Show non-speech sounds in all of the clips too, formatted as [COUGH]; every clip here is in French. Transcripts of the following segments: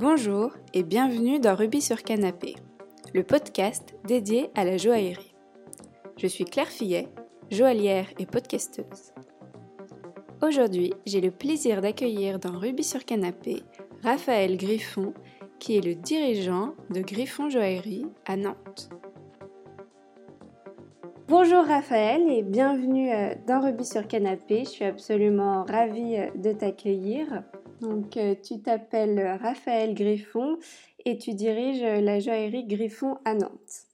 Bonjour et bienvenue dans Rubis sur Canapé, le podcast dédié à la joaillerie. Je suis Claire Fillet, joaillière et podcasteuse. Aujourd'hui, j'ai le plaisir d'accueillir dans Rubis sur Canapé Raphaël Griffon, qui est le dirigeant de Griffon Joaillerie à Nantes. Bonjour Raphaël et bienvenue euh, dans Rubis sur Canapé. Je suis absolument ravie euh, de t'accueillir. Donc, euh, tu t'appelles Raphaël Griffon et tu diriges la joaillerie Griffon à Nantes.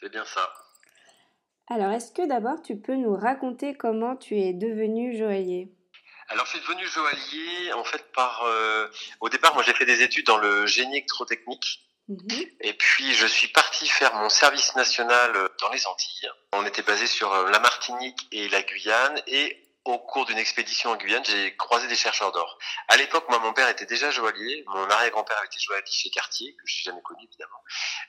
C'est bien ça. Alors, est-ce que d'abord tu peux nous raconter comment tu es devenu joaillier? Alors, je suis devenu joaillier en fait par. au départ, moi, j'ai fait des études dans le génie électrotechnique. Mhm. Et puis je suis parti faire mon service national euh, dans les Antilles. On était basé sur euh, la Martinique et la Guyane et au cours d'une expédition en Guyane, j'ai croisé des chercheurs d'or. À l'époque, moi, mon père était déjà joaillier. Mon arrière-grand-père était joaillier chez Cartier, que je n'ai jamais connu, évidemment.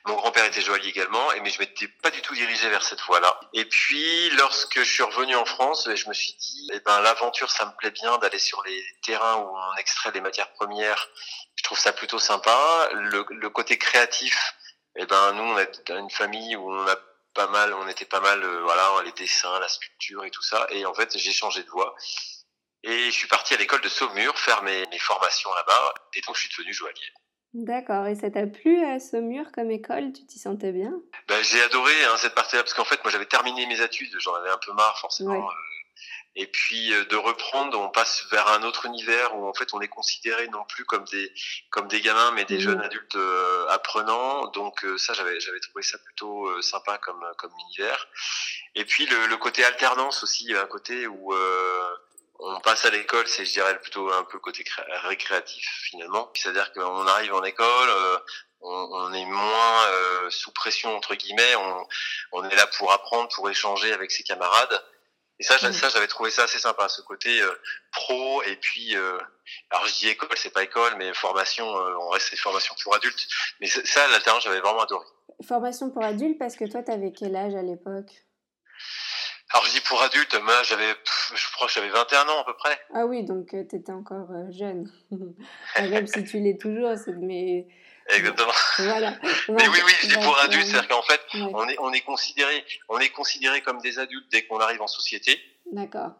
Mon grand-père était joaillier également, mais je m'étais pas du tout dirigé vers cette voie-là. Et puis, lorsque je suis revenu en France, je me suis dit, eh ben, l'aventure, ça me plaît bien d'aller sur les terrains où on extrait des matières premières. Je trouve ça plutôt sympa. Le, côté créatif, eh ben, nous, on est une famille où on a pas mal, on était pas mal, euh, voilà, les dessins, la sculpture et tout ça. Et en fait, j'ai changé de voie. Et je suis parti à l'école de Saumur faire mes, mes formations là-bas. Et donc, je suis devenu joaillier. D'accord. Et ça t'a plu à Saumur comme école? Tu t'y sentais bien? Ben, J'ai adoré hein, cette partie-là parce qu'en fait, moi, j'avais terminé mes études. J'en avais un peu marre, forcément. Euh, et puis euh, de reprendre, on passe vers un autre univers où en fait on est considéré non plus comme des comme des gamins, mais des mmh. jeunes adultes euh, apprenants. Donc euh, ça, j'avais j'avais trouvé ça plutôt sympa comme comme univers. Et puis le, le côté alternance aussi, un côté où on passe à l'école, c'est je dirais plutôt un peu le côté récréatif finalement. C'est-à-dire qu'on arrive en école, on, on, est moins sous pression entre guillemets, on, on est là pour apprendre, pour échanger avec ses camarades. Et ça, ça j'avais trouvé ça assez sympa, ce côté euh, pro et puis, euh, alors je dis école, c'est pas école, mais formation, euh, on reste formation pour adultes. Mais ça, l'alternance, j'avais vraiment adoré. Formation pour adultes, parce que toi, t'avais quel âge à l'époque? Alors je dis pour adultes, moi j'avais, je crois que j'avais 21 ans à peu près. Ah oui, donc tu étais encore jeune. [LAUGHS] Même si tu l'es toujours, mais Exactement. Voilà. [LAUGHS] Mais oui, oui, c'est pour adultes, c'est-à-dire qu'en fait, on est, on est considéré, on est considéré comme des adultes dès qu'on arrive en société. D'accord.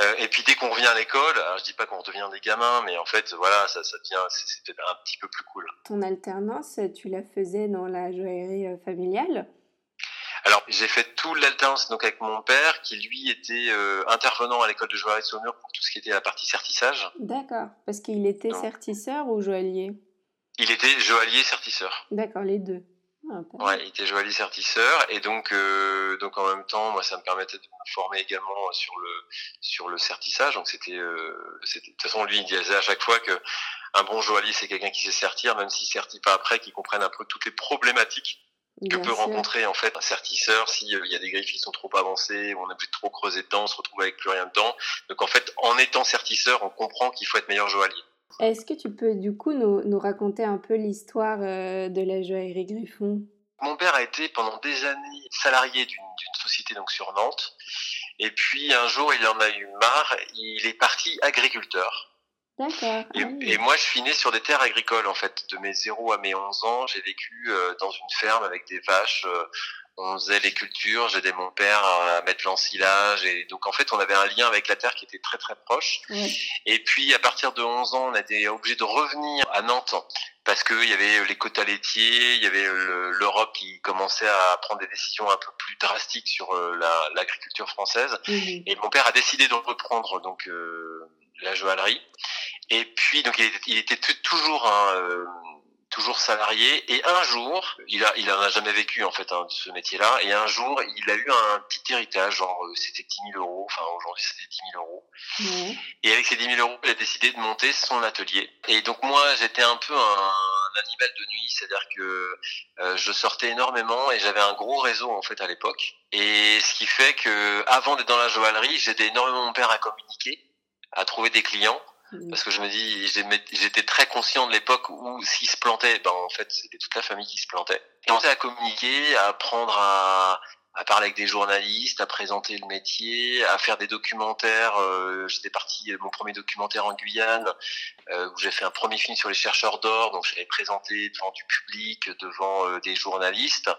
Euh, et puis dès qu'on revient à l'école, alors je dis pas qu'on redevient des gamins, mais en fait, voilà, ça, ça devient, c'est peut-être un petit peu plus cool. Ton alternance, tu la faisais dans la joaillerie euh, familiale? Alors, j'ai fait tout l'alternance donc avec mon père, qui lui était euh, intervenant à l'école de joaillerie de Saumur pour tout ce qui était la partie certissage. D'accord, parce qu'il était certisseur ou joaillier? Il était joaillier certisseur. D'accord, les deux. Ah, ouais, il était joaillier certisseur et donc euh, donc en même temps, moi, ça me permettait de me former également sur le sur le certissage. Donc c'était euh, c'était de toute façon lui il disait à chaque fois que un bon joaillier c'est quelqu'un qui sait sertir, même s'il sertit pas après, qui comprenne un peu toutes les problématiques que peut rencontrer en fait un sertisseur s'il y a des griffes qui sont trop avancées, on a de trop creuser dedans, on se retrouve avec plus rien dedans. Donc en fait, en étant sertisseur, on comprend qu'il faut être meilleur joaillier. Est-ce que tu peux du coup nous, nous raconter un peu l'histoire euh, de la joaillerie Griffon? Mon père a été pendant des années salarié d'une société donc sur Nantes. Et puis un jour, il en a eu marre, il est parti agriculteur. D'accord. Et, moi, je suis né sur des terres agricoles, en fait. De mes 0 à mes 11 ans, j'ai vécu euh, dans une ferme avec des vaches. Euh, on faisait les cultures, j'aidais mon père à mettre l'ensilage et donc en fait on avait un lien avec la terre qui était très très proche. Et puis à partir de 11 ans, on a été obligé de revenir à Nantes parce qu'il y avait les quotas laitiers, il y avait l'Europe qui commençait à prendre des décisions un peu plus drastiques sur euh, l'agriculture française. Et mon père a décidé de reprendre donc euh, la joaillerie. Et puis donc il était, il était toujours un euh, toujours salarié. Et un jour, il a, il en a jamais vécu en fait hein, ce métier-là. Et un jour, il a eu un petit héritage, genre euh, c'était 10 000 euros. Enfin aujourd'hui, c'était 10 000 euros. Et avec ces 10 000 euros, il a décidé de monter son atelier. Et donc moi, j'étais un peu un, animal de nuit, c'est-à-dire que euh, je sortais énormément et j'avais un gros réseau en fait à l'époque. Et ce qui fait que avant d'être dans la joaillerie, j'aidais énormément mon père à communiquer, à trouver des clients. Mm. Parce que je me dis, j'étais très conscient de l'époque où s'il se plantait, ben en fait c'était toute la famille qui se plantait. Commencer à communiquer, à apprendre à, à parler avec des journalistes, à présenter le métier, à faire des documentaires. Euh, J'étais parti, mon premier documentaire en Guyane, euh, où j'ai fait un premier film sur les chercheurs d'or, donc j'avais présenté devant du public, devant euh, des journalistes.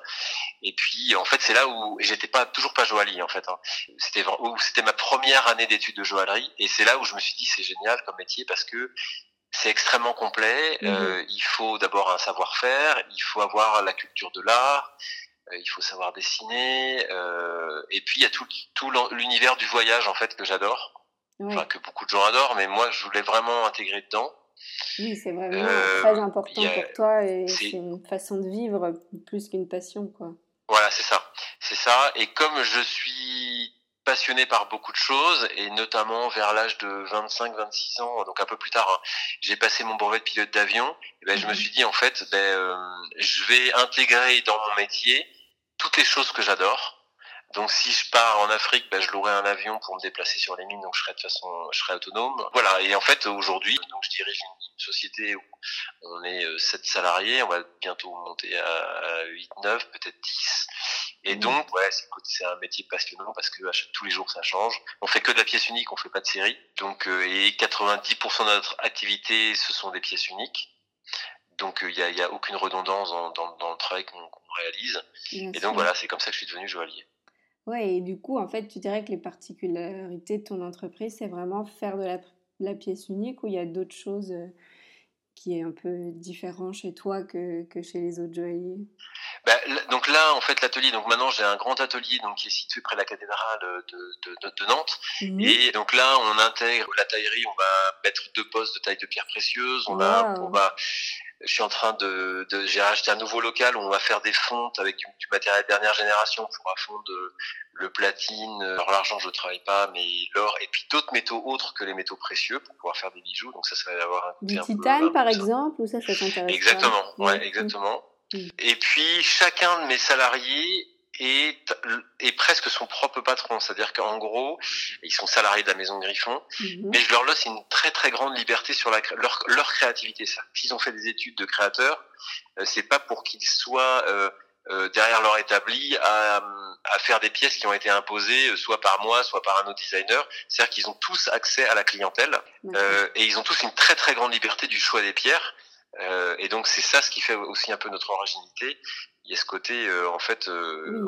Et puis, en fait, c'est là où j'étais pas toujours pas joaillier, en fait. Hein. C'était c'était ma première année d'études de joaillerie, et c'est là où je me suis dit c'est génial comme métier parce que c'est extrêmement complet. Mmh euh, il faut d'abord un savoir-faire, il faut avoir la culture de l'art, euh, il faut savoir dessiner, euh, et puis il y a tout, tout l'univers du voyage en fait que j'adore, enfin que beaucoup de gens adorent, mais moi je voulais vraiment intégrer dedans. Oui, c'est vraiment euh, très important pour toi et c'est une façon de vivre plus qu'une passion, quoi. Voilà, c'est ça, c'est ça. Et comme je suis passionné par beaucoup de choses et notamment vers l'âge de 25-26 ans, donc un peu plus tard, hein, j'ai passé mon brevet de pilote d'avion. Et ben, je me mhm. suis dit en fait, ben, euh, je vais intégrer dans mon métier toutes les choses que j'adore. Donc si je pars en Afrique, ben, je louerai un avion pour me déplacer sur les mines, donc je serai de façon, je serai autonome. Voilà. Et en fait aujourd'hui, donc je dirige une, société où on est 7 euh, salariés, on va bientôt monter à 8, 9, peut-être 10. Et donc, ouais, c'est un métier passionnant parce que tous les jours ça change. On fait que de la pièce unique, on fait pas de série. Donc, euh, et 90% de notre activité, ce sont des pièces uniques. Donc, il euh, n'y a, a, aucune redondance dans, dans, dans le travail qu'on réalise. et donc, voilà, c'est comme ça que je suis devenu joaillier. Ouais, et du coup, en fait, tu dirais que les particularités de ton entreprise, c'est vraiment faire de la, de la, pièce unique ou il y a d'autres choses euh, qui est un peu différent chez toi que, que chez les autres joailliers? Bah, donc là, en fait, l'atelier, donc maintenant j'ai un grand atelier donc qui est situé près de la cathédrale de, de, de, Nantes. Mhm. Et donc là, on intègre la taillerie, on va mettre deux postes de taille de pierre précieuse, on va, on va je suis en train de, de j'ai racheté un nouveau local où on va faire des fontes avec du, matériel dernière génération pour fondre le platine. Alors l'argent, je ne travaille pas, mais l'or et puis d'autres métaux autres que les métaux précieux pour pouvoir faire des bijoux. Donc ça, ça va avoir un du titane, par exemple, ou ça, ça t'intéresse Exactement, ouais, exactement. Et puis chacun de mes salariés est, est presque son propre patron. C'est-à-dire qu'en gros, ils sont salariés de la maison Griffon, mm-hmm. mais je leur laisse une très très grande liberté sur la, leur, leur créativité. S'ils ont fait des études de créateurs, euh, c'est pas pour qu'ils soient euh, euh, derrière leur établi à, à, faire des pièces qui ont été imposées euh, soit par moi, soit par un autre designer. C'est-à-dire qu'ils ont tous accès à la clientèle euh, et ils ont tous une très très grande liberté du choix des pierres. Euh, et donc c'est ça ce qui fait aussi un peu notre originalité. Il y a ce côté, euh, en fait, euh,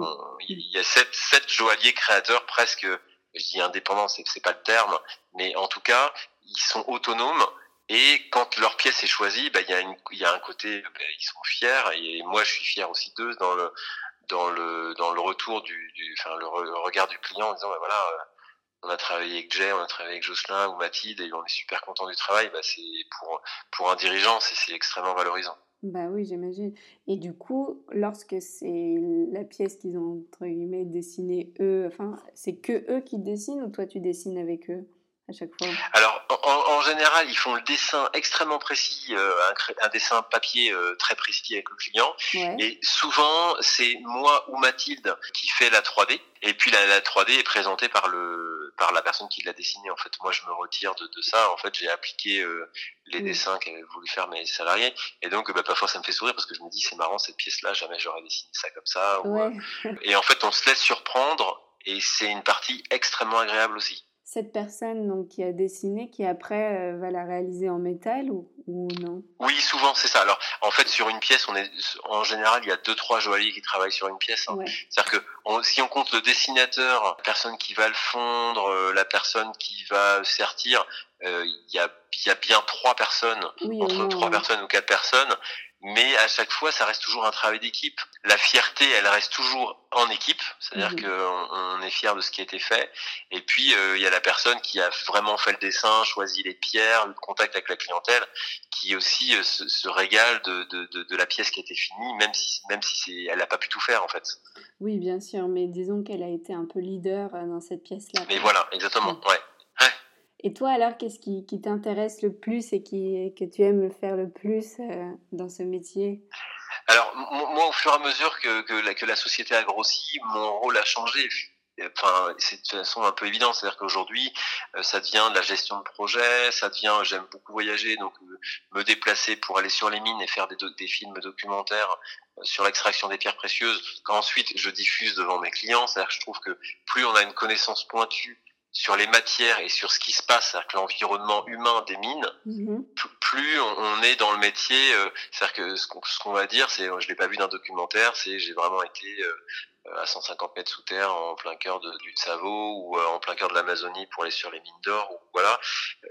il y a sept, sept joailliers créateurs presque, je dis indépendants, c'est, c'est pas le terme, mais en tout cas, ils sont autonomes. Et quand leur pièce est choisie, bah, il y a une, il y a un côté, bah, ils sont fiers. Et moi, je suis fier aussi d'eux dans le, dans le, dans le retour du, du enfin, le, regard du client en disant, bah, voilà on a travaillé avec Jay, on a travaillé avec Jocelyn ou Mathilde et on est super content du travail, bah c'est pour, pour un dirigeant, c'est extrêmement valorisant. Bah oui, j'imagine. Et du coup, lorsque c'est la pièce qu'ils ont, entre guillemets, dessinée eux, enfin, c'est que eux qui dessinent ou toi tu dessines avec eux? À chaque fois Alors, en, général, ils font le dessin extrêmement précis, euh, un, dessin papier euh, très précis avec le client. Et souvent, c'est moi ou Mathilde qui fait la 3D. Et puis la, 3D est présentée par le par la personne qui l'a dessiné. En fait, moi, je me retire de, de ça. En fait, j'ai appliqué euh, les dessins qu'avaient voulu faire mes salariés. Et donc, bah, parfois, ça me fait sourire parce que je me dis, c'est marrant cette pièce-là. Jamais j'aurais dessiné ça comme ça. et en fait, on se laisse surprendre. Et c'est une partie extrêmement agréable aussi cette personne donc, qui a dessiné, qui après euh, va la réaliser en métal ou, ou non? Oui, souvent c'est ça. Alors en fait sur une pièce, on est en général il y a deux trois joailliers qui travaillent sur une pièce. Hein. C'est-à-dire que si on compte le dessinateur, la personne qui va le fondre, euh, la personne qui va sertir, euh, il y, a, y a bien trois personnes, entre trois personnes ou quatre personnes mais à chaque fois, ça reste toujours un travail d'équipe. La fierté, elle reste toujours en équipe, c'est-à-dire mmh. qu'on on est fier de ce qui a été fait. Et puis, euh, il y a la personne qui a vraiment fait le dessin, choisi les pierres, le contact avec la clientèle, qui aussi euh, se, régale de, de, de, la pièce qui a été finie, même si, même si c'est, elle n'a pas pu tout faire en fait. Oui, bien sûr, mais disons qu'elle a été un peu leader euh, dans cette pièce-là. Mais voilà, exactement, ouais. Et toi, alors, qu'est-ce qui, t'intéresse le plus et qui, que tu aimes faire le plus euh, dans ce métier? Alors, moi, au fur et à mesure que, la, société a grossi, mon rôle a changé. enfin, c'est de façon un peu évident. C'est-à-dire qu'aujourd'hui, euh, ça devient de la gestion de projet, ça devient, j'aime beaucoup voyager, donc euh, me déplacer pour aller sur les mines et faire des, des films documentaires sur l'extraction des pierres précieuses, qu'ensuite je diffuse devant mes clients. C'est-à-dire que je trouve que plus on a une connaissance pointue sur les matières et sur ce qui se passe, c'est-à-dire que l'environnement humain des mines, mhm. plus on est dans le métier, c'est-à-dire que ce qu'on va dire, c'est, je l'ai pas vu d'un documentaire, c'est j'ai vraiment été euh, à 150 mètres sous terre en plein cœur de, du Tsavo ou euh, en plein cœur de l'Amazonie pour aller sur les mines d'or. Voilà,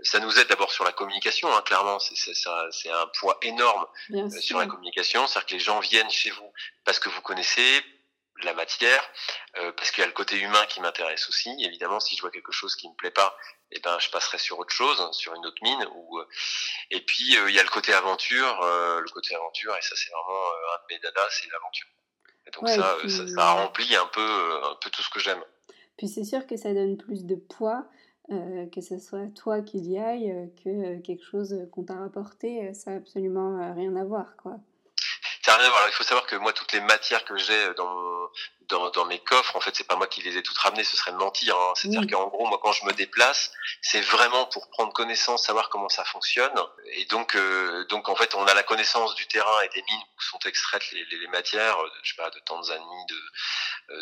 ça nous aide d'abord sur la communication. Hein, clairement, c'est un poids énorme euh, sur la communication, c'est-à-dire que les gens viennent chez vous parce que vous connaissez la matière, parce qu'il y a le côté humain qui m'intéresse aussi. Évidemment, si je vois quelque chose qui me plaît pas, eh ben je passerai sur autre chose, sur une autre mine. Ou et puis il y a le côté aventure, le côté aventure, et ça c'est vraiment un de mes dadas, c'est l'aventure donc ça, ça, remplit un peu, euh, un peu tout ce que j'aime. Puis c'est sûr que ça donne plus de poids, euh, que ce soit toi qui y aille, euh, que quelque chose qu'on t'a rapporté, ça n'a absolument rien à voir. quoi. Il faut savoir que moi, toutes les matières que j'ai dans, dans, dans, mes coffres, en fait, c'est pas moi qui les ai toutes ramenées, ce serait mentir. Hein. C'est-à-dire qu'en gros, moi, quand je me déplace, c'est vraiment pour prendre connaissance, savoir comment ça fonctionne. Et donc, euh, donc en fait, on a la connaissance du terrain et des mines où sont extraites les, les, les matières, euh, je sais pas, de Tanzanie, de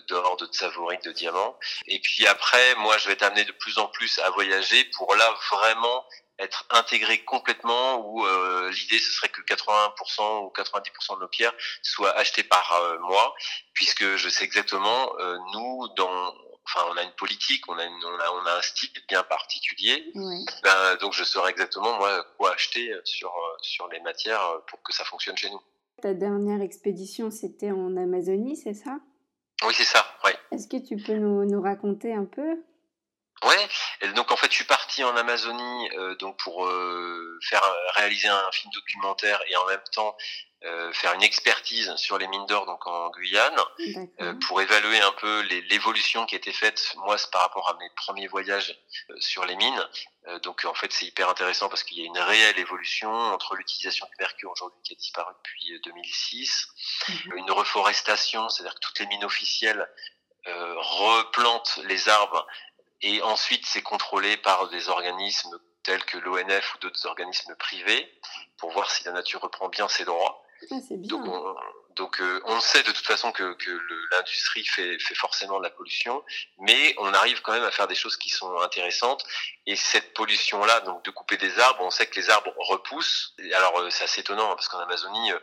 d'or, de tsavorite, de diamants. Et puis après, moi, je vais t'amener de plus en plus à voyager pour là vraiment être intégré complètement où euh, l'idée ce serait que 80% ou 90% de nos pierres soient achetées par euh, moi puisque je sais exactement euh, nous dans enfin on a une politique on a, on a on a un style bien particulier. Ben, donc je saurais exactement moi quoi acheter sur sur les matières pour que ça fonctionne chez nous. Ta dernière expédition c'était en Amazonie c'est ça? Oui c'est ça oui est-ce que tu peux nous, nous raconter un peu? Ouais, donc en fait je suis parti en Amazonie euh, donc pour euh, faire réaliser un film documentaire et en même temps euh, faire une expertise sur les mines d'or donc en Guyane pour évaluer un peu l'évolution qui a été faite moi par rapport à mes premiers voyages sur les mines. donc en fait c'est hyper intéressant parce qu'il y a une réelle évolution entre l'utilisation du mercure aujourd'hui qui a disparu depuis 2006, mhm. une reforestation, c'est-à-dire que toutes les mines officielles replantent les arbres et ensuite, c'est contrôlé par des organismes tels que l'ONF ou d'autres organismes privés pour voir si la nature reprend bien ses droits. Ah, bien. Donc, euh, on, sait de toute façon que, que l'industrie fait, fait forcément de la pollution, mais on arrive quand même à faire des choses qui sont intéressantes. Et cette pollution-là, donc de couper des arbres, on sait que les arbres repoussent. Alors euh, c'est assez étonnant hein, parce qu'en Amazonie, euh,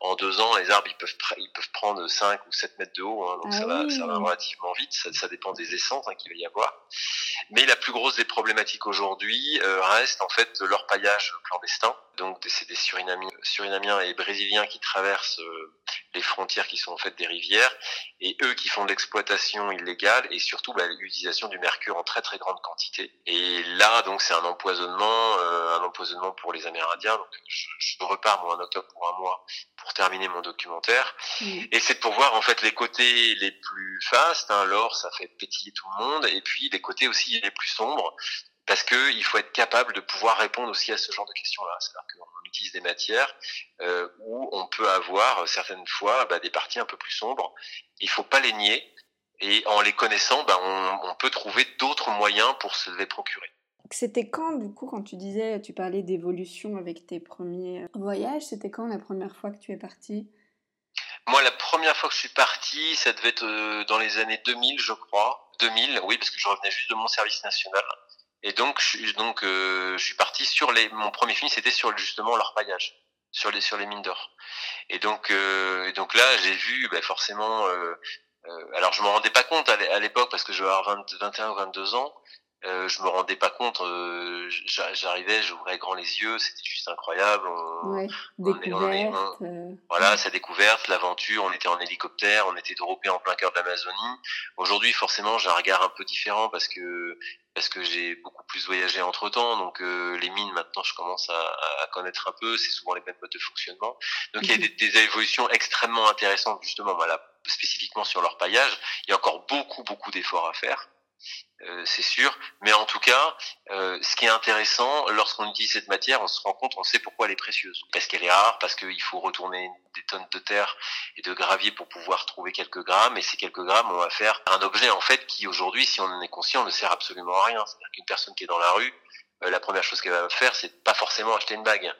en deux ans, les arbres ils peuvent ils peuvent prendre 5 ou 7 mètres de haut, hein, donc ah ça, va, ça va relativement vite. Ça, ça dépend des essences hein, qu'il va y avoir. Mais la plus grosse des problématiques aujourd'hui euh, reste en fait leur paillage clandestin. Donc c'est des Surinamiens, Surinamiens et Brésiliens qui traversent euh, les frontières qui sont en fait des rivières et eux qui font de l'exploitation illégale et surtout bah, l'utilisation du mercure en très très grande quantité. Et là donc c'est un empoisonnement, euh, un empoisonnement pour les Amérindiens. Donc je, je repars moi en octobre pour un mois pour terminer mon documentaire. Mmh. Et c'est pour voir en fait les côtés les plus fastes. Hein, L'or, ça fait pétiller tout le monde. Et puis les côtés aussi les plus sombres. Parce que il faut être capable de pouvoir répondre aussi à ce genre de questions-là. C'est-à-dire qu'on utilise des matières euh, où on peut avoir certaines fois bah, des parties un peu plus sombres. Il faut pas les nier. Et en les connaissant, bah, on, on peut trouver d'autres moyens pour se les procurer. C'était quand, du coup, quand tu disais, tu parlais d'évolution avec tes premiers euh, voyages, c'était quand la première fois que tu es parti? Moi, la première fois que je suis parti, ça devait être euh, dans les années 2000, je crois. 2000, oui, parce que je revenais juste de mon service national. Et donc, je, donc, euh, je suis parti sur les. Mon premier film, c'était sur justement leur paillage, sur les sur les mines d'or. Et donc, et donc là, j'ai vu, bah, forcément. alors, je me rendais pas compte à l'époque parce que je vais avoir 21 ou 22 ans euh, je me rendais pas compte. Euh, J'arrivais, j'ouvrais grand les yeux, c'était juste incroyable. On, ouais, découverte. Euh, voilà, sa découverte, l'aventure. On était en hélicoptère, on était dropé en plein cœur de l'Amazonie. Aujourd'hui, forcément, j'ai un regard un peu différent parce que parce que j'ai beaucoup plus voyagé entre temps. Donc euh, les mines, maintenant, je commence à, à connaître un peu. C'est souvent les mêmes modes de fonctionnement. Donc il y a des, des, évolutions extrêmement intéressantes justement, voilà, spécifiquement sur leur paillage. Il y a encore beaucoup beaucoup d'efforts à faire Euh, c'est sûr. Mais en tout cas, euh, ce qui est intéressant, lorsqu'on utilise cette matière, on se rend compte, on sait pourquoi elle est précieuse. Parce qu'elle est rare, parce qu'il faut retourner des tonnes de terre et de gravier pour pouvoir trouver quelques grammes. Et ces quelques grammes, on va faire un objet en fait qui aujourd'hui, si on en est conscient, ne sert absolument à rien. C'est-à-dire qu'une personne qui est dans la rue, euh, la première chose qu'elle va faire, c'est pas forcément acheter une bague.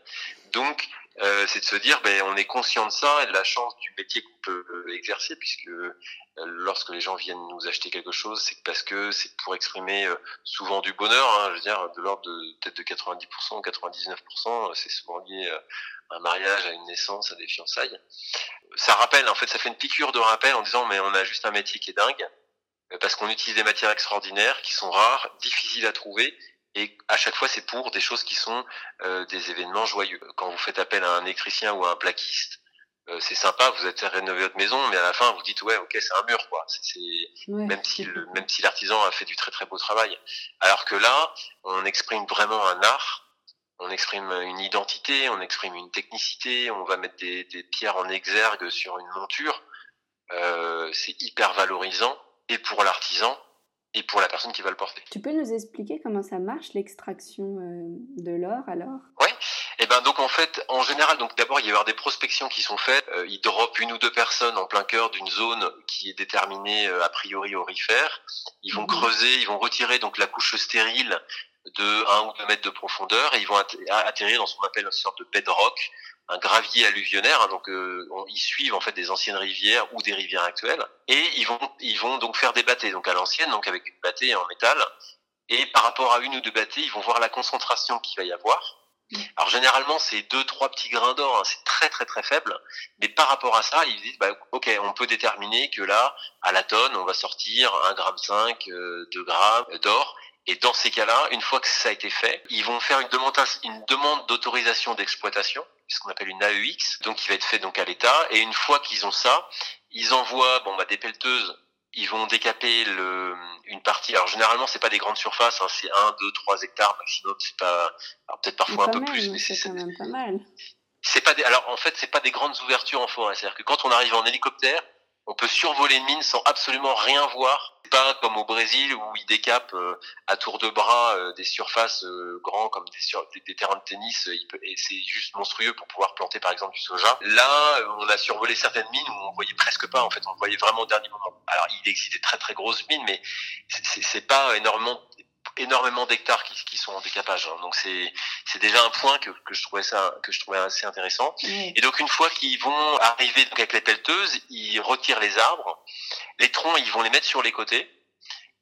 Donc, euh, c'est de se dire, ben, on est conscient de ça et de la chance du métier qu'on peut euh, exercer, puisque lorsque les gens viennent nous acheter quelque chose, c'est parce que c'est pour exprimer souvent du bonheur, hein, je veux dire, de l'ordre de peut-être de 90% ou 99%, c'est souvent lié à un mariage, à une naissance, à des fiançailles. Ça rappelle, en fait, ça fait une piqûre de rappel en disant, mais on a juste un métier qui est dingue, parce qu'on utilise des matières extraordinaires, qui sont rares, difficiles à trouver, et à chaque fois, c'est pour des choses qui sont euh, des événements joyeux. Quand vous faites appel à un électricien ou à un plaquiste, euh, c'est sympa, vous êtes rénover votre maison, mais à la fin, vous dites ouais, ok, c'est un mur, quoi. C'est même si le, même si l'artisan a fait du très très beau travail. Alors que là, on exprime vraiment un art. On exprime une identité, on exprime une technicité, on va mettre des, des pierres en exergue sur une monture. Euh, c'est hyper valorisant et pour l'artisan et pour la personne qui va le porter. Tu peux nous expliquer comment ça marche l'extraction euh, de l'or alors? Oui. Et eh ben donc en fait, en général, donc d'abord il va y avoir des prospections qui sont faites. Euh, ils dropent une ou deux personnes en plein cœur d'une zone qui est déterminée euh, a priori aurifère. Ils vont mhm. creuser, ils vont retirer donc la couche stérile de 1 ou 2 mètres de profondeur et ils vont atterrir dans ce qu'on appelle une sorte de bedrock, un gravier alluvionnaire. Hein, donc euh, ils suivent en fait des anciennes rivières ou des rivières actuelles et ils vont ils vont donc faire des bâtés donc à l'ancienne donc avec une bâtée en métal et par rapport à une ou deux bâtées ils vont voir la concentration qu'il va y avoir. Alors généralement c'est deux trois petits grains d'or, hein, c'est très très très faible, mais par rapport à ça ils disent bah, ok on peut déterminer que là à la tonne on va sortir un gramme 5, 2 euh, grammes d'or et dans ces cas-là, une fois que ça a été fait, ils vont faire une demande d'autorisation d'exploitation, ce qu'on appelle une AEX, donc qui va être fait donc à l'État. Et une fois qu'ils ont ça, ils envoient bon bah des pelleteuses. Ils vont décaper le, une partie. Alors généralement, c'est pas des grandes surfaces, hein, c'est 1, 2, 3 hectares maximum. C'est pas, peut-être parfois un peu plus, mais c'est quand même pas mal. C'est pas des, alors en fait, c'est pas des grandes ouvertures en forêt. C'est-à-dire que quand on arrive en hélicoptère, on peut survoler une mine sans absolument rien voir. Pas comme au Brésil où ils décapent euh, à tour de bras euh, des surfaces euh, grands comme des, terrains de tennis et c'est juste monstrueux pour pouvoir planter par exemple du soja. Là, on a survolé certaines mines où on voyait presque pas en fait, on voyait vraiment au dernier moment. Alors il existe des très très grosses mines, mais c'est pas énormément énormément d'hectares qui, qui, sont en décapage. Hein. Donc c'est c'est déjà un point que, que je trouvais ça que je trouvais assez intéressant. Et donc une fois qu'ils vont arriver donc avec les pelleteuses, ils retirent les arbres, les troncs ils vont les mettre sur les côtés.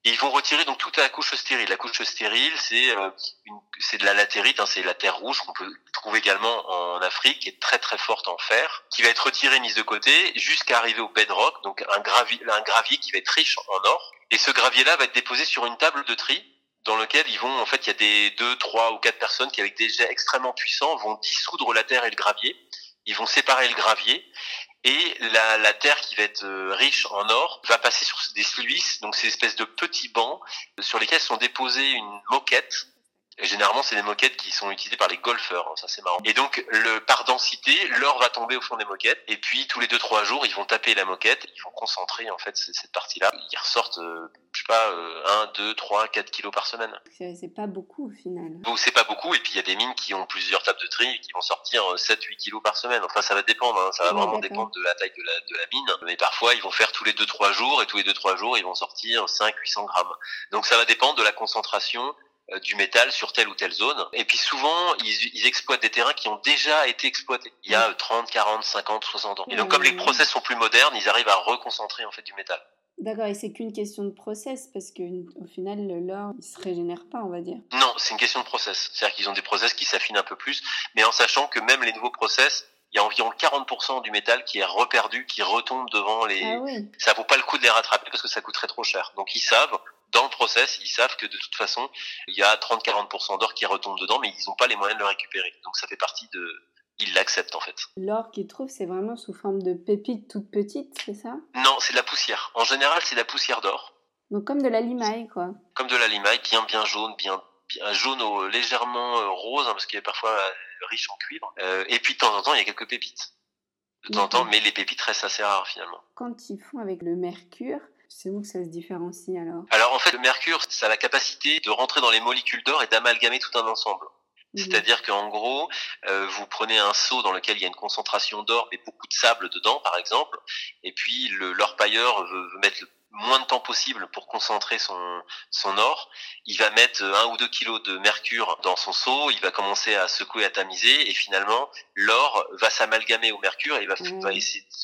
Et ils vont retirer donc toute la couche stérile. La couche stérile, c'est euh, c'est de la latérite, hein, c'est la terre rouge qu'on peut trouver également en Afrique, qui est très très forte en fer, qui va être retirée, mise de côté, jusqu'à arriver au bedrock, donc un gravier, un gravier qui va être riche en or. Et ce gravier-là va être déposé sur une table de tri dans lequel ils vont, en fait, il y a des deux, trois ou quatre personnes qui, avec des jets extrêmement puissants, vont dissoudre la terre et le gravier. Ils vont séparer le gravier et la, la terre qui va être euh, riche en or va passer sur des sluices, donc ces espèces de petits bancs sur lesquels sont déposées une moquette et généralement, c'est des moquettes qui sont utilisées par les golfeurs, hein, ça c'est marrant. Et donc, le, par densité, l'or va tomber au fond des moquettes, et puis tous les deux trois jours, ils vont taper la moquette, ils vont concentrer en fait cette partie-là. Ils ressortent, euh, sais pas, euh, 1, 2, 3, 4 kilos par semaine. C'est pas beaucoup au final. Bon, c'est pas beaucoup, et puis il y a des mines qui ont plusieurs tables de tri qui vont sortir 7, euh, 8 kilos par semaine. Enfin, ça va dépendre, hein, ça va vraiment dépendre de la taille de la, de la mine. Mais parfois, ils vont faire tous les deux trois jours, et tous les deux trois jours, ils vont sortir 5, 800 grammes. Donc ça va dépendre de la concentration euh, du métal sur telle ou telle zone. Et puis souvent, ils, exploitent des terrains qui ont déjà été exploités il y a 30, 40, 50, 60 ans. Et donc comme les process sont plus modernes, ils arrivent à reconcentrer en fait du métal. D'accord, et c'est qu'une question de process parce que au final l'or il se régénère pas, on va dire. Non, c'est une question de process. C'est-à-dire qu'ils ont des process qui s'affinent un peu plus, mais en sachant que même les nouveaux process, il y a environ 40% du métal qui est reperdu, qui retombe devant les. Ah oui. Ça vaut pas le coup de les rattraper parce que ça coûterait trop cher. Donc ils savent dans le process, ils savent que de toute façon, il y a 30-40% d'or qui retombe dedans, mais ils n'ont pas les moyens de le récupérer. Donc ça fait partie de... Ils l'acceptent en fait. L'or qu'ils trouvent, c'est vraiment sous forme de pépites toutes petites, c'est ça? Non, c'est de la poussière. En général, c'est de la poussière d'or. Donc comme de la limaille, quoi. Comme de la limaille, bien bien jaune, bien, bien jaune légèrement euh, rose, hein, parce qu'il est parfois euh, riche en cuivre. Euh, et puis de temps en temps, il y a quelques pépites. De temps en temps, mais les pépites restent assez rares finalement. Quand ils font avec le mercure, C'est où que ça se différencie alors? Alors en fait, le mercure, ça a la capacité de rentrer dans les molécules d'or et d'amalgamer tout un ensemble. Mhm. C'est-à-dire qu'en gros, euh, vous prenez un seau dans lequel il y a une concentration d'or mais beaucoup de sable dedans, par exemple, et puis l'orpailleur veut, veut mettre moins de temps possible pour concentrer son, son or. Il va mettre un ou deux kilos de mercure dans son seau, il va commencer à secouer, à tamiser, et finalement, l'or va s'amalgamer au mercure et va, mmh.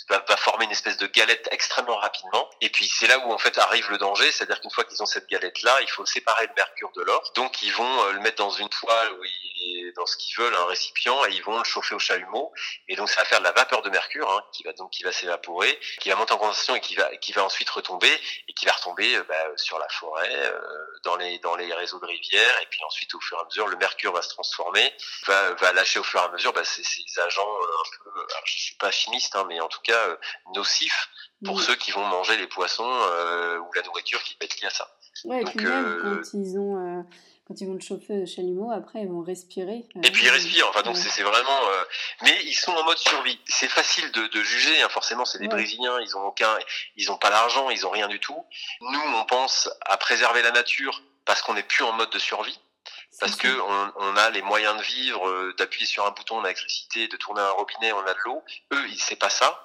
va, va, former une espèce de galette extrêmement rapidement. Et puis c'est là où en fait arrive le danger, c'est-à-dire qu'une fois qu'ils ont cette galette-là, il faut séparer le mercure de l'or. Donc ils vont euh, le mettre dans une poêle où il, dans ce qu'ils veulent, un récipient, et ils vont le chauffer au chalumeau. Et donc ça va faire de la vapeur de mercure, hein, qui va donc qui va s'évaporer, qui va monter en concentration et qui va qui va ensuite retomber et qui va retomber euh, bah, sur la forêt, euh, dans les dans les réseaux de rivières, et puis ensuite au fur et à mesure le mercure va se transformer, va, va lâcher au fur et à mesure bah, ces, ces agents euh, un peu, alors, je suis pas chimiste, hein, mais en tout cas nocifs pour ceux qui vont manger les poissons ou la nourriture qui va être liée à ça. Ouais, et puis même quand ils ont quand ils vont le chauffer au chalumeau, après ils vont respirer. Et puis ils respirent, enfin donc c'est vraiment. Euh, mais ils sont en mode survie. C'est facile de, de juger, hein. forcément c'est des Brésiliens, ils ont aucun, ils ont pas l'argent, ils ont rien du tout. Nous on pense à préserver la nature parce qu'on n'est plus en mode de survie. Parce que on, on, a les moyens de vivre, euh, d'appuyer sur un bouton, on a l'électricité, de tourner un robinet, on a de l'eau. Eux, c'est pas ça.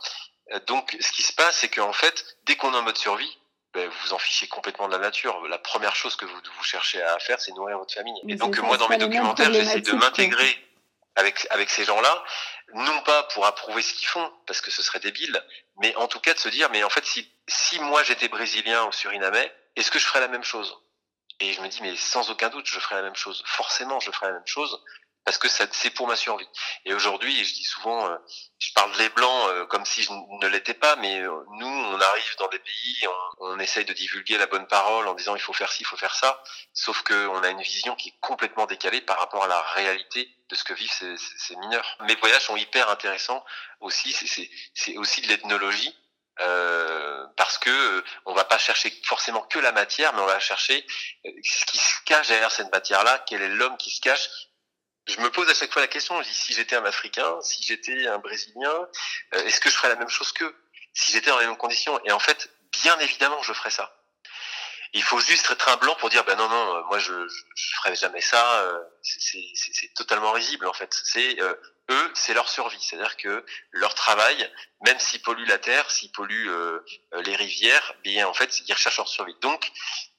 Euh, donc, ce qui se passe, c'est qu'en fait, dès qu'on est en mode survie, ben, vous vous en fichez complètement de la nature. La première chose que vous, vous cherchez à faire, c'est nourrir votre famille. et donc moi, dans mes documentaires, j'essaie de m'intégrer avec avec ces gens-là, non pas pour approuver ce qu'ils font, parce que ce serait débile, mais en tout cas de se dire, mais en fait, si si moi j'étais brésilien ou surinamais, est-ce que je ferais la même chose? Et je me dis, mais sans aucun doute, je ferais la même chose. Forcément, je ferais la même chose, parce que c'est pour ma survie. Et aujourd'hui, je dis souvent, euh, je parle des blancs euh, comme si je ne l'étais pas, mais euh, nous, on arrive dans des pays, on, on, essaye de divulguer la bonne parole en disant il faut faire ci, il faut faire ça, sauf qu'on a une vision qui est complètement décalée par rapport à la réalité de ce que vivent ces, ces, mineurs. Mes voyages sont hyper intéressants aussi, c'est aussi de l'ethnologie. Euh, parce que on va pas chercher forcément que la matière, mais on va chercher ce qui se cache derrière cette matière-là, quel est l'homme qui se cache, je me pose à chaque fois la question, je dis, si j'étais un Africain, si j'étais un Brésilien, euh, est-ce que je ferais la même chose qu'eux? Si j'étais dans les mêmes conditions Et en fait, bien évidemment, je ferais ça. Il faut juste être un blanc pour dire, ben non, non, euh, moi je, je, ferais jamais ça. Euh, c'est totalement risible en fait. C'est eux, c'est leur survie. C'est-à-dire que leur travail, même s'ils polluent la terre, s'ils polluent euh, les rivières, bien en fait, ils recherchent leur survie. Donc,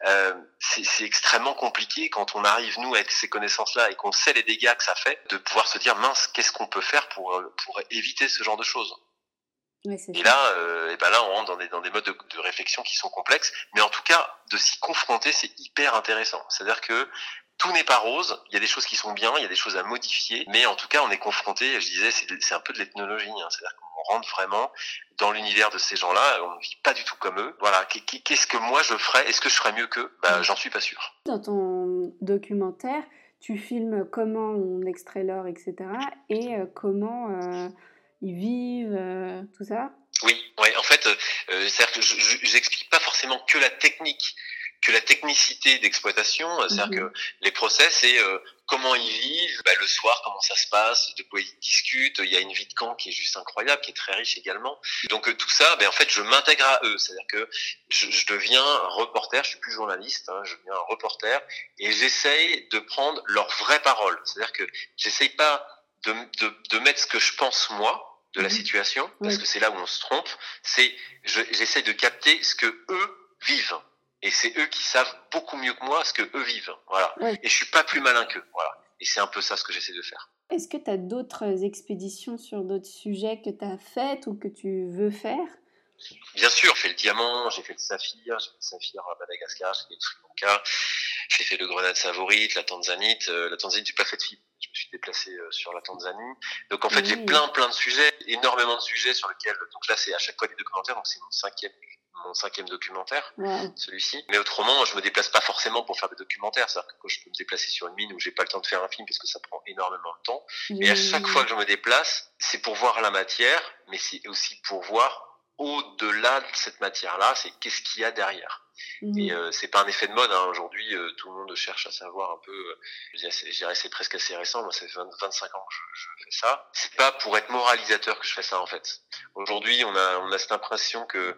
euh, c'est extrêmement compliqué quand on arrive nous avec ces connaissances-là et qu'on sait les dégâts que ça fait, de pouvoir se dire mince, qu'est-ce qu'on peut faire pour euh, pour éviter ce genre de choses. Et là, euh, et ben là, on rentre dans des, dans des modes de, de, réflexion qui sont complexes, mais en tout cas, de s'y confronter, c'est hyper intéressant. C'est-à-dire que tout n'est pas rose. Il y a des choses qui sont bien, il y a des choses à modifier, mais en tout cas, on est confronté. Je disais, c'est un peu de l'ethnologie. Hein, C'est-à-dire qu'on rentre vraiment dans l'univers de ces gens-là. On ne vit pas du tout comme eux. Voilà. Qu'est-ce que moi je ferais? Est-ce que je ferais mieux qu'eux? Ben, J'en suis pas sûr. Dans ton documentaire, tu filmes comment on extrait l'or, etc., et euh, comment euh, ils vivent, euh, tout ça? Oui, ouais. En fait, euh, c'est-à-dire que je n'explique pas forcément que la technique que la technicité d'exploitation, euh, c'est-à-dire mhm. que les process, c'est euh, comment ils vivent, bah, le soir, comment ça se passe, de quoi ils discutent. Il y a une vie de camp qui est juste incroyable, qui est très riche également. Donc euh, tout ça, ben en fait, je m'intègre à eux, c'est-à-dire que je, je, deviens reporter, je suis plus journaliste, hein, je deviens un reporter, et j'essaye de prendre leurs vraies paroles. C'est-à-dire que j'essaye pas de, de, de mettre ce que je pense moi, de la mhm. situation, parce que c'est là où on se trompe, c'est j'essaye de capter ce que eux vivent et c'est eux qui savent beaucoup mieux que moi ce que eux vivent. Voilà. Et je suis pas plus malin qu'eux. Voilà. Et c'est un peu ça ce que j'essaie de faire. Est-ce que tu as d'autres expéditions sur d'autres sujets que tu as faites ou que tu veux faire? Bien sûr, j'ai fait le diamant, j'ai fait le saphir, j'ai fait le saphir à Madagascar, j'ai fait le Sri Lanka, j'ai fait le grenade savorite, la tanzanite. Euh, la tanzanite, j'ai pas fait de fibre. Je me suis déplacé euh, sur la Tanzanie. Donc en fait, j'ai plein plein de sujets, énormément de sujets sur lesquels. Donc là, c'est à chaque fois des documentaires. Donc c'est mon cinquième mon cinquième documentaire, celui-ci. Mais autrement, je me déplace pas forcément pour faire des documentaires. C'est-à-dire que je peux me déplacer sur une mine où j'ai pas le temps de faire un film parce que ça prend énormément de temps. Mais à chaque fois que je me déplace, c'est pour voir la matière, mais c'est aussi pour voir au-delà de cette matière-là, c'est qu'est-ce qu'il y a derrière. Mhm. Et euh, c'est pas un effet de mode. Hein. Aujourd'hui, euh, tout le monde cherche à savoir un peu. Euh, je dirais c'est presque assez récent. Moi, fait 25 ans que je, je fais ça. C'est pas pour être moralisateur que je fais ça en fait. Aujourd'hui, on a on a cette impression que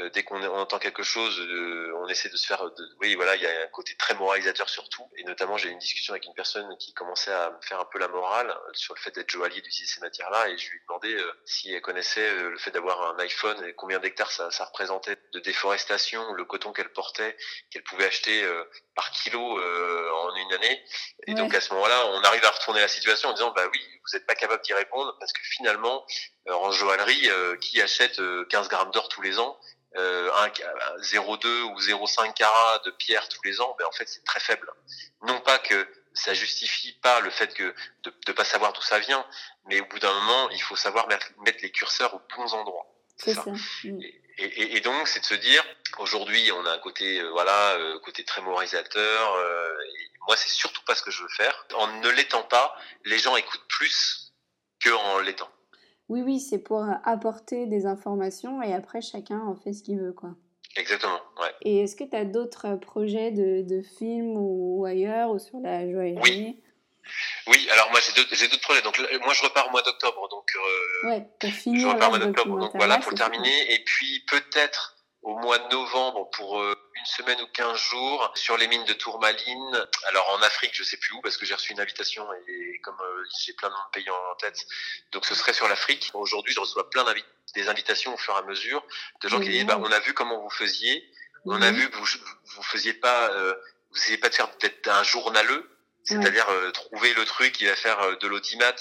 euh, dès qu'on entend quelque chose, euh, on essaie de se faire. De, oui, voilà, il y a un côté très moralisateur surtout. Et notamment, j'ai eu une discussion avec une personne qui commençait à me faire un peu la morale sur le fait d'être joaillier, d'utiliser ces matières-là, et je lui ai demandé euh, si elle connaissait le fait d'avoir un iPhone et combien d'hectares ça, ça, représentait de déforestation, le coton qu'elle portait, qu'elle pouvait acheter par kilo en une année. Et donc à ce moment-là, on arrive à retourner la situation en disant bah oui, vous n'êtes pas capable d'y répondre parce que finalement, en joaillerie, qui achète 15 grammes d'or tous les ans euh, 0,2 ou 0,5 carats de pierre tous les ans, ben en fait c'est très faible. Non pas que ça justifie pas le fait que de ne pas savoir d'où ça vient, mais au bout d'un moment il faut savoir mettre, mettre les curseurs aux bons endroits. C'est ça. Mm. Et, et, et, donc c'est de se dire aujourd'hui on a un côté euh, voilà euh, côté très moralisateur. Euh, moi c'est surtout pas ce que je veux faire. En ne l'étant pas, les gens écoutent plus que en l'étant. Oui, oui, c'est pour apporter des informations et après chacun en fait ce qu'il veut, quoi. Exactement, ouais. Et est-ce que tu as d'autres projets de, de films ou, ailleurs ou sur la joaillerie? Oui. Oui, alors moi j'ai d'autres projets. Donc moi je repars au mois d'octobre, donc euh, ouais, pour finir je repars au mois d'octobre. Donc voilà pour terminer. Et puis peut-être au mois de novembre pour euh, semaine ou quinze jours sur les mines de Tourmaline. Alors en Afrique, je sais plus où parce que j'ai reçu une invitation et, comme euh, j'ai plein de pays en tête, donc ce serait sur l'Afrique. Aujourd'hui, je reçois plein d'invitations des invitations au fur et à mesure de gens qui disent bah, on a vu comment vous faisiez, on a vu que vous vous faisiez pas euh, vous essayez pas de faire peut-être un journaleux, c'est-à-dire trouver le truc qui va faire de l'audimat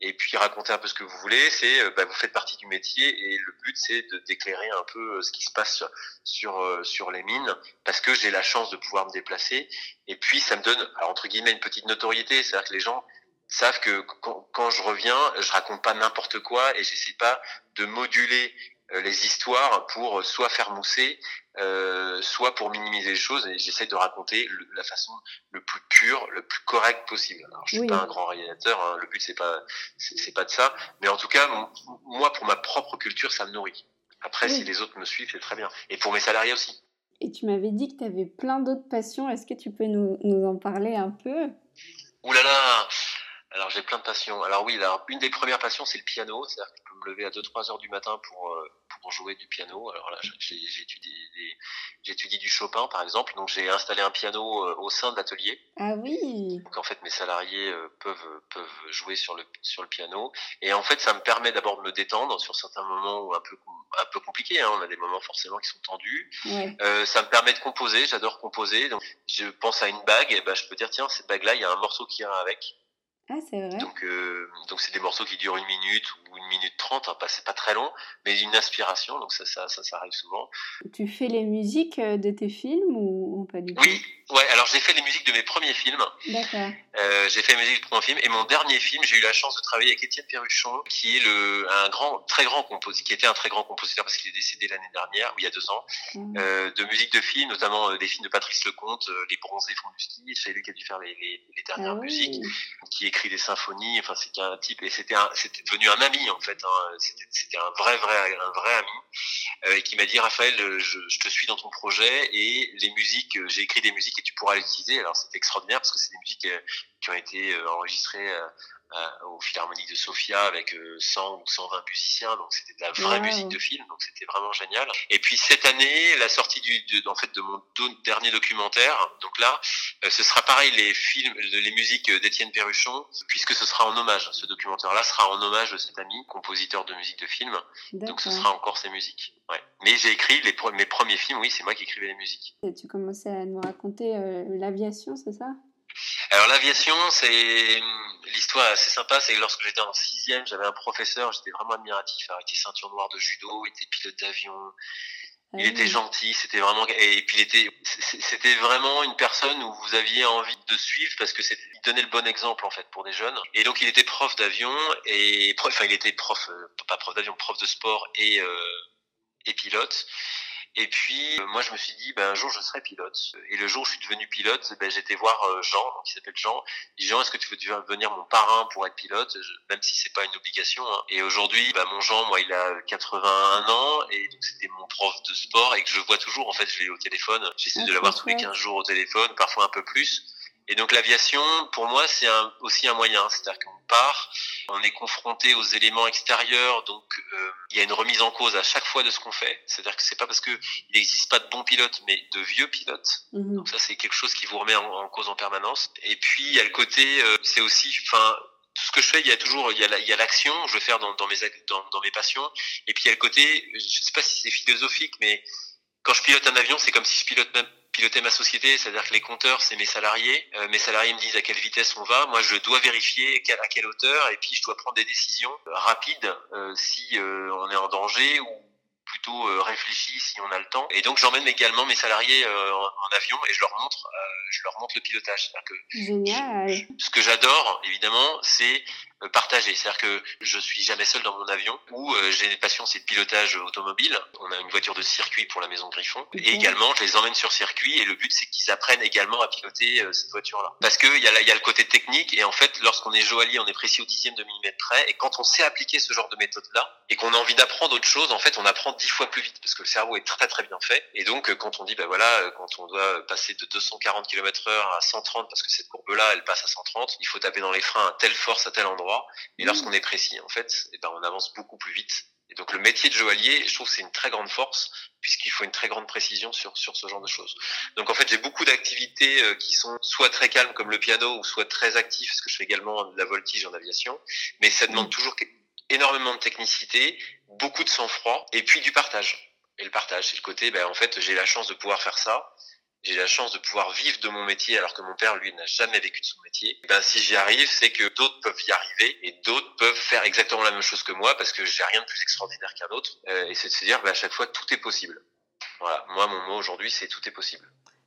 et puis raconter un peu ce que vous voulez. C'est euh, bah, vous faites partie du métier et le but c'est de d'éclairer un peu euh, ce qui se passe sur euh, sur les mines parce que j'ai la chance de pouvoir me déplacer et puis ça me donne entre guillemets une petite notoriété, c'est-à-dire que les gens savent que quand, quand, je reviens, je raconte pas n'importe quoi et j'essaie pas de moduler les histoires pour soit faire mousser, euh, soit pour minimiser les choses. Et j'essaie de raconter la façon le plus pure, le plus correct possible. Alors, je suis pas un grand réalisateur, hein, le but c'est pas c'est pas de ça, mais en tout cas moi pour ma propre culture ça me nourrit. Après si les autres me suivent c'est très bien. Et pour mes salariés aussi. Et tu m'avais dit que tu avais plein d'autres passions, est-ce que tu peux nous, nous en parler un peu? Ouh là là alors j'ai plein de passions. Alors oui, alors une des premières passions c'est le piano, c'est-à-dire que je peux me lever à 2-3 heures du matin pour euh, pour jouer du piano. Alors là, j'étudie du Chopin, par exemple. Donc j'ai installé un piano euh, au sein de l'atelier. Ah oui. Donc en fait, mes salariés euh, peuvent peuvent jouer sur le sur le piano. Et en fait, ça me permet d'abord de me détendre sur certains moments un peu un peu compliqués. Hein. On a des moments forcément qui sont tendus. Ça me permet de composer. J'adore composer. Donc je pense à une bague, et ben je peux dire tiens cette bague là, il y a un morceau qui ira avec. Ah, c'est vrai. Donc, euh, donc c'est des morceaux qui durent une minute ou une minute trente, hein, c'est pas très long, mais une inspiration, donc ça, ça, ça, ça, arrive souvent. Tu fais les musiques euh, de tes films ou, pas du tout? Oui, ouais, alors j'ai fait les musiques de mes premiers films. D'accord. Euh, j'ai fait les musiques de mon film et mon dernier film, j'ai eu la chance de travailler avec Étienne Perruchon, qui est le, un grand, très grand compositeur, qui était un très grand compositeur parce qu'il est décédé l'année dernière, ou il y a deux ans, mmh. euh, de musique de films, notamment euh, des films de Patrice Lecomte, euh, Les Bronzés font du ski, c'est lui qui a dû faire les, les, les dernières ah musiques, qui écrit des symphonies. Enfin, c'était un type et c'était c'était devenu un ami en fait. Hein. C'était un vrai, vrai, un vrai ami euh, et qui m'a dit Raphaël, je, je, te suis dans ton projet et les musiques, euh, j'ai écrit des musiques tu pourras les utiliser. Alors c'était extraordinaire parce que c'est des musiques euh, qui ont été enregistrées euh, au Philharmonique de Sofia avec 100 euh, ou 120 musiciens, donc c'était de la vraie musique de film, donc c'était vraiment génial. Et puis cette année, la sortie du, de, en fait, de mon dernier documentaire, donc là, euh, ce sera pareil les films, les musiques d'Étienne Perruchon, puisque ce sera en hommage. Ce documentaire-là sera en hommage de cet ami, compositeur de musique de film, donc ce sera encore ses musiques. Ouais. Mais j'ai écrit les, mes premiers films, oui, c'est moi qui écrivais les musiques. Et tu commençais à nous raconter l'aviation, c'est ça? Alors l'aviation, c'est l'histoire assez sympa. C'est que lorsque j'étais en sixième, j'avais un professeur, j'étais vraiment admiratif. il était ceinture noire de judo, il était pilote d'avion. Il était ah gentil, c'était vraiment et puis il était c'était vraiment une personne où vous aviez envie de suivre parce que il donnait le bon exemple en fait pour des jeunes. Et donc il était prof d'avion et enfin il était prof euh, pas prof d'avion, prof de sport et euh, et pilote. Et puis, euh, moi, je me suis dit, ben, un jour, je serai pilote. Et le jour où je suis devenu pilote, ben, j'étais voir euh, Jean, qui s'appelle Jean. Il dit, Jean, est-ce que tu veux devenir mon parrain pour être pilote, même si c'est pas une obligation. Hein. Et aujourd'hui, ben, mon Jean, moi, il a 81 ans, et donc c'était mon prof de sport, et que je vois toujours, en fait, je l'ai au téléphone. J'essaie de l'avoir tous les 15 jours au téléphone, parfois un peu plus. Et donc l'aviation, pour moi, c'est aussi un moyen. C'est-à-dire qu'on part, on est confronté aux éléments extérieurs, donc euh, il y a une remise en cause à chaque fois de ce qu'on fait. C'est-à-dire que c'est pas parce que il n'existe pas de bons pilotes, mais de vieux pilotes. Mhm. Donc ça, c'est quelque chose qui vous remet en, cause en permanence. Et puis il y a le côté, euh, c'est aussi, enfin, tout ce que je fais, il y a toujours, il y a, l'action, je vais faire dans, dans mes dans, dans, mes passions, et puis il y a le côté, je sais pas si c'est philosophique, mais quand je pilote un avion, c'est comme si je pilote même piloter ma société, c'est-à-dire que les compteurs, c'est mes salariés. Euh, mes salariés me disent à quelle vitesse on va. Moi, je dois vérifier à quelle hauteur, et puis je dois prendre des décisions rapides euh, si euh, on est en danger ou plutôt euh, réfléchi si on a le temps. Et donc j'emmène également mes salariés euh, en, avion et je leur montre, euh, je leur montre le pilotage. Que Génial. ce que j'adore évidemment, c'est partager. C'est-à-dire que je suis jamais seul dans mon avion. Ou j'ai une passion, c'est de pilotage automobile. On a une voiture de circuit pour la maison Griffon. Et également, je les emmène sur circuit. Et le but, c'est qu'ils apprennent également à piloter cette voiture-là. Parce que il y, a, y a le côté technique. Et en fait, lorsqu'on est joaillier, on est précis au dixième de millimètre près. Et quand on sait appliquer ce genre de méthode-là et qu'on a envie d'apprendre autre chose, en fait, on apprend dix fois plus vite parce que le cerveau est très très bien fait. Et donc euh, quand on dit ben voilà, euh, quand on doit passer de 240 km heure à 130 parce que cette courbe-là elle passe à 130, il faut taper dans les freins à telle force à tel endroit. Et lorsqu'on est précis en fait, eh ben on avance beaucoup plus vite. Et donc le métier de joaillier, je trouve c'est une très grande force puisqu'il faut une très grande précision sur sur ce genre de choses. Donc en fait j'ai beaucoup d'activités euh, qui sont soit très calmes comme le piano ou soit très actifs parce que je fais également de la voltige en aviation, mais ça demande toujours énormément de technicité, beaucoup de sang-froid et puis du partage. Et le partage, c'est le côté, ben, en fait, j'ai la chance de pouvoir faire ça. J'ai la chance de pouvoir vivre de mon métier alors que mon père, lui, n'a jamais vécu de son métier. ben, si j'y arrive, c'est que d'autres peuvent y arriver et d'autres peuvent faire exactement la même chose que moi parce que j'ai rien de plus extraordinaire qu'un autre. Euh, et c'est de se dire, ben, à chaque fois, tout est possible. Voilà. Moi, mon mot aujourd'hui, c'est tout est possible.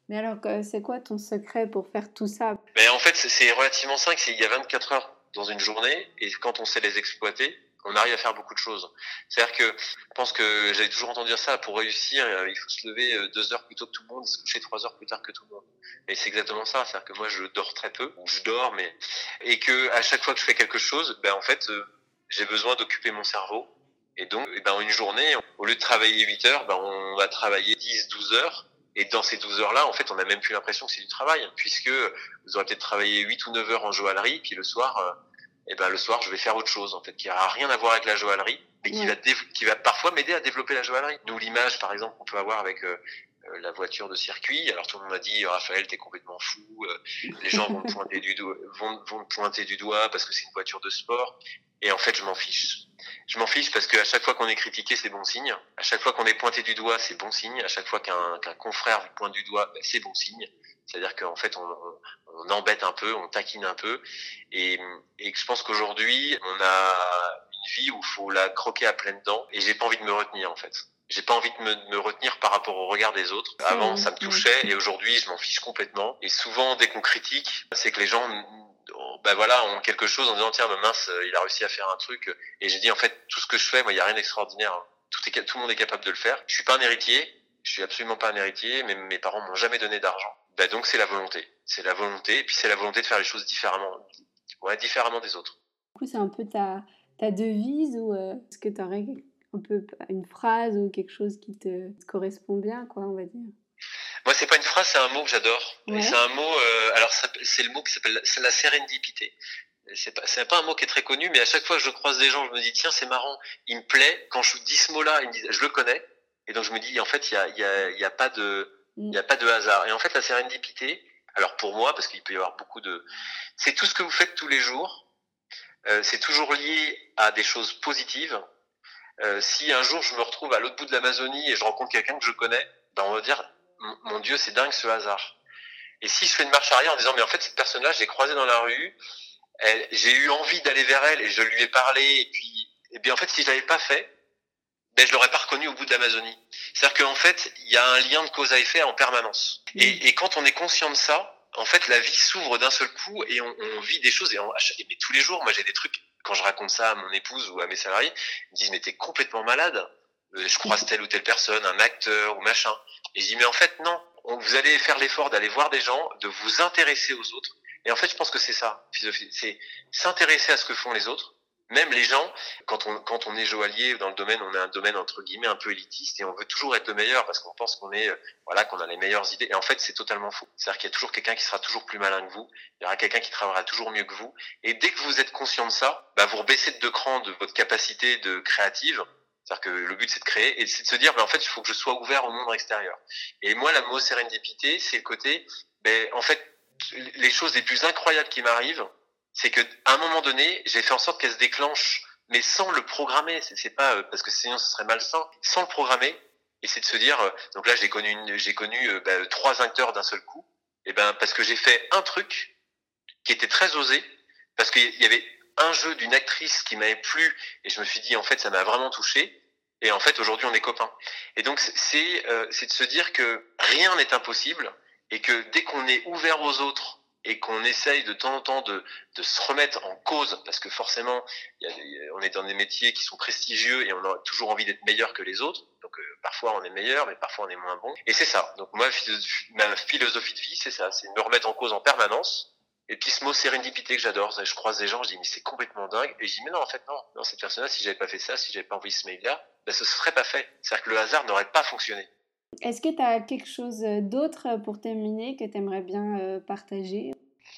Mais alors, c'est quoi ton secret pour faire tout ça? Mais en fait, c'est relativement simple. Il y a 24 heures dans une journée et quand on sait les exploiter, on arrive à faire beaucoup de choses. C'est-à-dire que je pense que j'avais toujours entendu dire ça, pour réussir, euh, il faut se lever euh, deux heures plus tôt que tout le monde, se coucher trois heures plus tard que tout le monde. Et c'est exactement ça, c'est-à-dire que moi je dors très peu, je dors, mais et que à chaque fois que je fais quelque chose, ben en fait euh, j'ai besoin d'occuper mon cerveau. Et donc, eh ben, une journée, au lieu de travailler 8 heures, ben, on va travailler 10, 12 heures. Et dans ces 12 heures-là, en fait, on n'a même plus l'impression que c'est du travail, puisque vous aurez peut-être travaillé 8 ou 9 heures en joaillerie, puis le soir, et ben le soir je vais faire autre chose en fait qui a rien à voir avec la joaillerie mais qui va qui va parfois m'aider à développer la joaillerie. Nous l'image par exemple qu'on peut avoir avec euh, euh, la voiture de circuit. Alors tout le monde m'a dit Raphaël t'es complètement fou. Euh, les gens vont te pointer du doigt, vont, vont pointer du doigt parce que c'est une voiture de sport. Et en fait je m'en fiche. Je m'en fiche parce qu'à chaque fois qu'on est critiqué c'est bon signe. À chaque fois qu'on est pointé du doigt c'est bon signe. À chaque fois qu'un qu'un confrère vous pointe du doigt ben, c'est bon signe. C'est-à-dire qu'en fait, on, on, embête un peu, on taquine un peu. Et, et je pense qu'aujourd'hui, on a une vie où il faut la croquer à pleines dents. Et j'ai pas envie de me retenir, en fait. J'ai pas envie de me, me, retenir par rapport au regard des autres. Avant, ça me touchait et aujourd'hui, je m'en fiche complètement. Et souvent, dès qu'on critique, c'est que les gens ben voilà, ont quelque chose en disant tiens, ben mince, il a réussi à faire un truc. Et j'ai dit en fait, tout ce que je fais, moi, il y a rien d'extraordinaire. Tout, est, tout le monde est capable de le faire. Je suis pas un héritier. Je suis absolument pas un héritier. Mais mes parents m'ont jamais donné d'argent. Ben donc c'est la volonté. C'est la volonté, et puis c'est la volonté de faire les choses différemment, ouais, différemment des autres. Du coup, c'est un peu ta, ta devise ou euh, est-ce que tu aurais un peu une phrase ou quelque chose qui te, correspond bien, quoi, on va dire? Moi, c'est pas une phrase, c'est un mot que j'adore. C'est un mot, euh, alors c'est le mot qui s'appelle la sérendipité. C'est pas, pas un mot qui est très connu, mais à chaque fois que je croise des gens, je me dis tiens, c'est marrant, il me plaît. Quand je dis ce mot-là, je le connais, et donc je me dis en fait, il y a, y, a, y a pas de il n'y a pas de hasard. Et en fait, la sérendipité, alors pour moi, parce qu'il peut y avoir beaucoup de... C'est tout ce que vous faites tous les jours. Euh, c'est toujours lié à des choses positives. Euh, si un jour je me retrouve à l'autre bout de l'Amazonie et je rencontre quelqu'un que je connais, ben on va dire, mon Dieu, c'est dingue ce hasard. Et si je fais une marche arrière en disant, mais en fait, cette personne-là, je l'ai croisée dans la rue, j'ai eu envie d'aller vers elle et je lui ai parlé, et puis, et bien en fait, si je l'avais pas fait, ben, je l'aurais pas reconnu au bout de l'Amazonie. C'est-à-dire qu'en fait, il y a un lien de cause à effet en permanence. Et, et, quand on est conscient de ça, en fait, la vie s'ouvre d'un seul coup et on, on, vit des choses. Et, on, mais tous les jours, moi, j'ai des trucs. Quand je raconte ça à mon épouse ou à mes salariés, ils me disent mais t'es complètement malade. Euh, je croise telle ou telle personne, un acteur ou machin. Et je dis mais en fait non. Vous allez faire l'effort d'aller voir des gens, de vous intéresser aux autres. Et en fait, je pense que c'est ça, c'est s'intéresser à ce que font les autres même les gens, quand on, quand on est joaillier dans le domaine, on a un domaine entre guillemets un peu élitiste et on veut toujours être le meilleur parce qu'on pense qu'on est, euh, voilà, qu'on a les meilleures idées. Et en fait, c'est totalement faux. C'est-à-dire qu'il y a toujours quelqu'un qui sera toujours plus malin que vous. Il y aura quelqu'un qui travaillera toujours mieux que vous. Et dès que vous êtes conscient de ça, bah, vous rebaissez de deux crans de votre capacité de créative. C'est-à-dire que le but c'est de créer et c'est de se dire, bah, en fait, il faut que je sois ouvert au monde extérieur. Et moi, la mot sérendipité, c'est le côté, ben, en fait, les choses les plus incroyables qui m'arrivent, c'est que à un moment donné, j'ai fait en sorte qu'elles se déclenchent, mais sans le programmer. C'est pas euh, parce que sinon ce serait malsain. Sans le programmer, et c'est de se dire. Euh, donc là, j'ai connu j'ai connu euh, bah, trois acteurs d'un seul coup. Et ben parce que j'ai fait un truc qui était très osé, parce qu'il y avait un jeu d'une actrice qui m'avait plu, et je me suis dit en fait ça m'a vraiment touché. Et en fait aujourd'hui on est copains. Et donc c'est c'est de se dire que rien n'est impossible et que dès qu'on est ouvert aux autres et qu'on essaye de temps en temps de, de, se remettre en cause, parce que forcément, on est dans des métiers qui sont prestigieux et on a toujours envie d'être meilleur que les autres. Donc euh, parfois on est meilleur, mais parfois on est moins bon. Et c'est ça. Donc moi, ma philosophie de vie, c'est ça, c'est de me remettre en cause en permanence. Et puis ce mot sérendipité que j'adore, je croise des gens, je dis mais c'est complètement dingue. Et je dis mais non, en fait non, non cette personne-là, si j'avais pas fait ça, si j'avais pas envoyé ce mail-là, ben, ce serait pas fait. C'est-à-dire que le hasard n'aurait pas fonctionné. Est-ce que tu as quelque chose d'autre pour terminer que tu aimerais bien euh, partager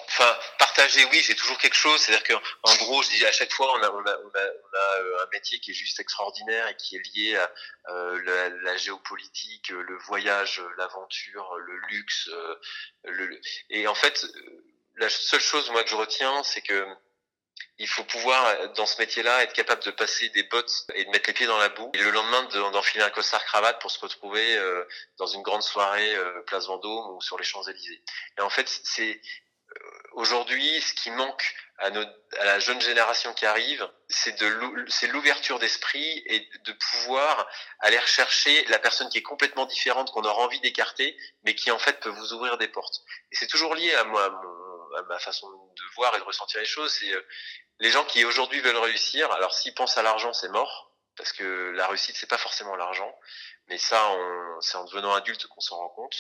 Enfin, partager, oui, j'ai toujours quelque chose. C'est-à-dire qu'en gros, je dis à chaque fois, on a, on a, on a, euh, un métier qui est juste extraordinaire et qui est lié à euh, la, la, géopolitique, le voyage, l'aventure, le luxe. Le, et en fait, la seule chose moi que je retiens, c'est que il faut pouvoir, euh, dans ce métier-là, être capable de passer des bottes et de mettre les pieds dans la boue. Et le lendemain, d'enfiler un costard cravate pour se retrouver euh, dans une grande soirée euh, place Vendôme ou sur les Champs-Élysées. Et en fait, c'est aujourd'hui ce qui manque à, notre, à la jeune génération qui arrive, c'est de l'ouverture d'esprit et de pouvoir aller rechercher la personne qui est complètement différente, qu'on aura envie d'écarter, mais qui en fait peut vous ouvrir des portes. Et c'est toujours lié à moi, à ma façon de voir et de ressentir les choses, c'est euh, les gens qui aujourd'hui veulent réussir. Alors s'ils pensent à l'argent, c'est mort parce que la réussite c'est pas forcément l'argent, mais ça c'est en devenant adulte qu'on s'en rend compte.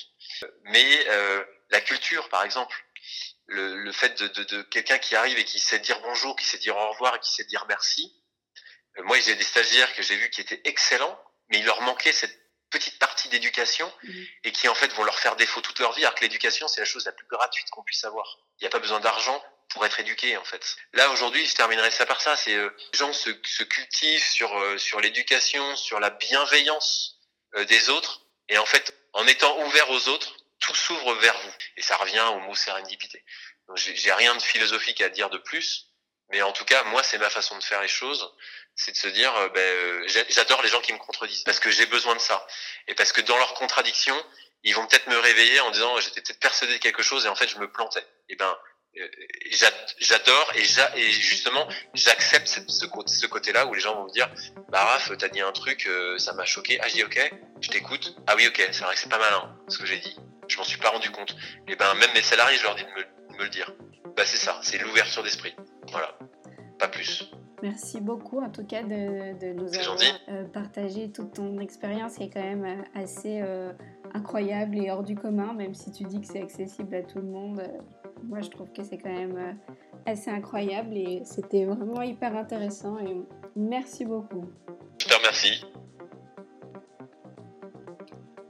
Mais euh, la culture, par exemple, le, le fait de, de, de quelqu'un qui arrive et qui sait dire bonjour, qui sait dire au revoir et qui sait dire merci. Euh, moi, j'ai des stagiaires que j'ai vus qui étaient excellents, mais il leur manquait cette petite partie d'éducation mmh. et qui en fait vont leur faire défaut toute leur vie, alors que l'éducation c'est la chose la plus gratuite qu'on puisse avoir. Il n'y a pas besoin d'argent pour être éduqué en fait. Là aujourd'hui, je terminerai ça par ça, c'est euh, les gens se, se cultivent sur euh, sur l'éducation, sur la bienveillance euh, des autres et en fait en étant ouvert aux autres, tout s'ouvre vers vous. Et ça revient au mot sérendipité. Donc j'ai rien de philosophique à dire de plus, mais en tout cas moi c'est ma façon de faire les choses. C'est de se dire euh, ben, euh, j'adore les gens qui me contredisent. Parce que j'ai besoin de ça. Et parce que dans leur contradiction ils vont peut-être me réveiller en disant j'étais peut-être persuadé de quelque chose et en fait je me plantais. Et ben euh, j'adore et, et justement j'accepte ce, ce côté-là où les gens vont me dire bah Raph t'as dit un truc ça m'a choqué. Ah je dis ok je t'écoute. Ah oui ok c'est vrai que c'est pas malin ce que j'ai dit je m'en suis pas rendu compte. Et ben même mes salariés je leur dis de me, de me le dire. Bah c'est ça c'est l'ouverture d'esprit. Voilà. Pas plus. Merci beaucoup en tout cas de, nous avoir euh, partagé toute ton expérience. Qui est quand même euh, assez euh, incroyable et hors du commun, même si tu dis que c'est accessible à tout le monde. moi je trouve que c'est quand même assez incroyable et c'était vraiment hyper intéressant et merci beaucoup. Je te remercie.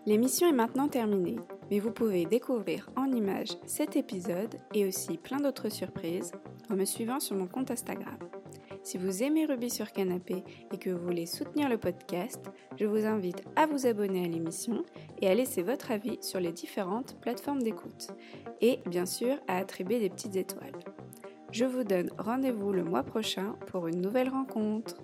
L'émission est maintenant terminée, mais vous pouvez découvrir en images cet épisode et aussi plein d'autres surprises en me suivant sur mon compte Instagram. Si vous aimez Ruby sur Canapé et que vous voulez soutenir le podcast, je vous invite à vous abonner à l'émission et à laisser votre avis sur les différentes plateformes d'écoute. Et bien sûr à attribuer des petites étoiles. Je vous donne rendez-vous le mois prochain pour une nouvelle rencontre.